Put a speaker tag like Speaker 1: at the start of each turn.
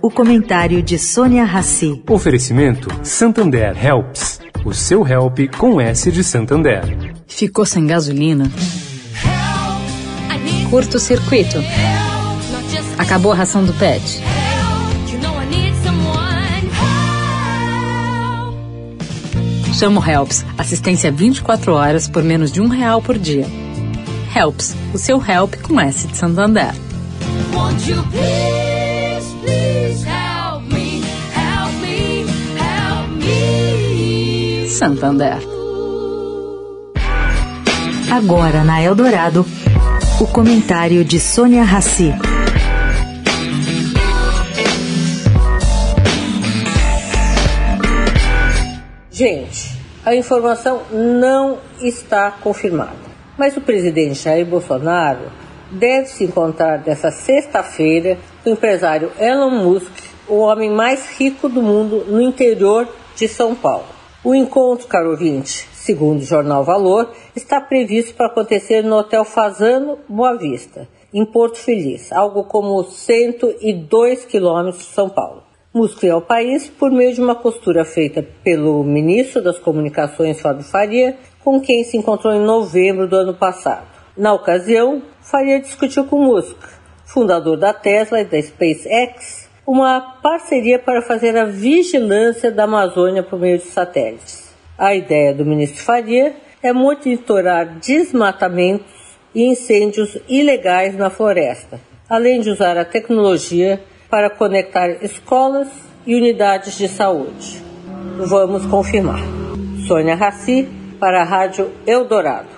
Speaker 1: O comentário de Sônia Rassi.
Speaker 2: Oferecimento Santander Helps. O seu help com S de Santander.
Speaker 3: Ficou sem gasolina? Curto circuito. Acabou a ração do pet. Chama o Helps. Assistência 24 horas por menos de um real por dia. Helps. O seu help com S de Santander. Won't you please, Santander.
Speaker 1: Agora na Eldorado, o comentário de Sônia Rassi.
Speaker 4: Gente, a informação não está confirmada, mas o presidente Jair Bolsonaro deve se encontrar nesta sexta-feira com o empresário Elon Musk, o homem mais rico do mundo no interior de São Paulo. O encontro, caro ouvinte, segundo o jornal Valor, está previsto para acontecer no Hotel Fazano Boa Vista, em Porto Feliz, algo como 102 quilômetros de São Paulo. Musk ao país por meio de uma costura feita pelo ministro das Comunicações, Fábio Faria, com quem se encontrou em novembro do ano passado. Na ocasião, Faria discutiu com Musk, fundador da Tesla e da SpaceX, uma parceria para fazer a vigilância da Amazônia por meio de satélites. A ideia do ministro Faria é monitorar desmatamentos e incêndios ilegais na floresta, além de usar a tecnologia para conectar escolas e unidades de saúde. Vamos confirmar. Sônia Raci, para a Rádio Eldorado.